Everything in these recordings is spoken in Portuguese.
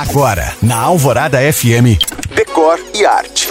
Agora, na Alvorada FM, Decor e Arte.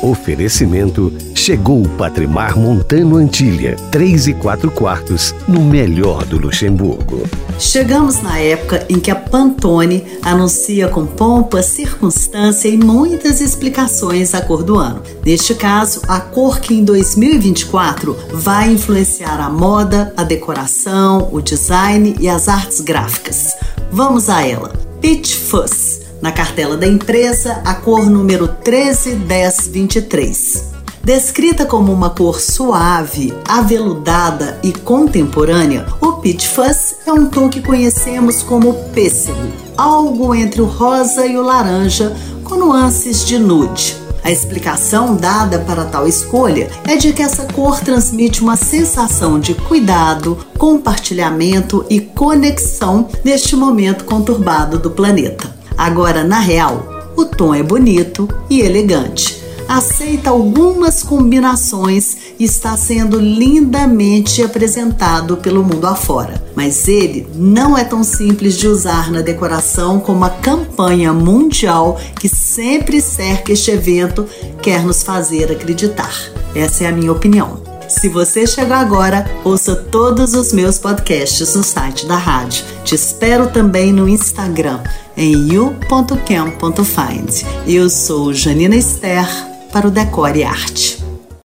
Oferecimento chegou o Patrimar Montano Antilha, 3 e 4 quartos, no melhor do Luxemburgo. Chegamos na época em que a Pantone anuncia com pompa, circunstância e muitas explicações a cor do ano. Neste caso, a cor que em 2024 vai influenciar a moda, a decoração, o design e as artes gráficas. Vamos a ela. Peach Fuzz na cartela da empresa, a cor número 131023. Descrita como uma cor suave, aveludada e contemporânea, o Peach Fuzz é um tom que conhecemos como pêssego, algo entre o rosa e o laranja, com nuances de nude. A explicação dada para tal escolha é de que essa cor transmite uma sensação de cuidado, compartilhamento e conexão neste momento conturbado do planeta. Agora, na real, o tom é bonito e elegante. Aceita algumas combinações e está sendo lindamente apresentado pelo mundo afora. Mas ele não é tão simples de usar na decoração como a campanha mundial que sempre cerca este evento quer nos fazer acreditar. Essa é a minha opinião. Se você chegou agora, ouça todos os meus podcasts no site da rádio. Te espero também no Instagram, em you.cam.find. Eu sou Janina Esther para o Decore Arte.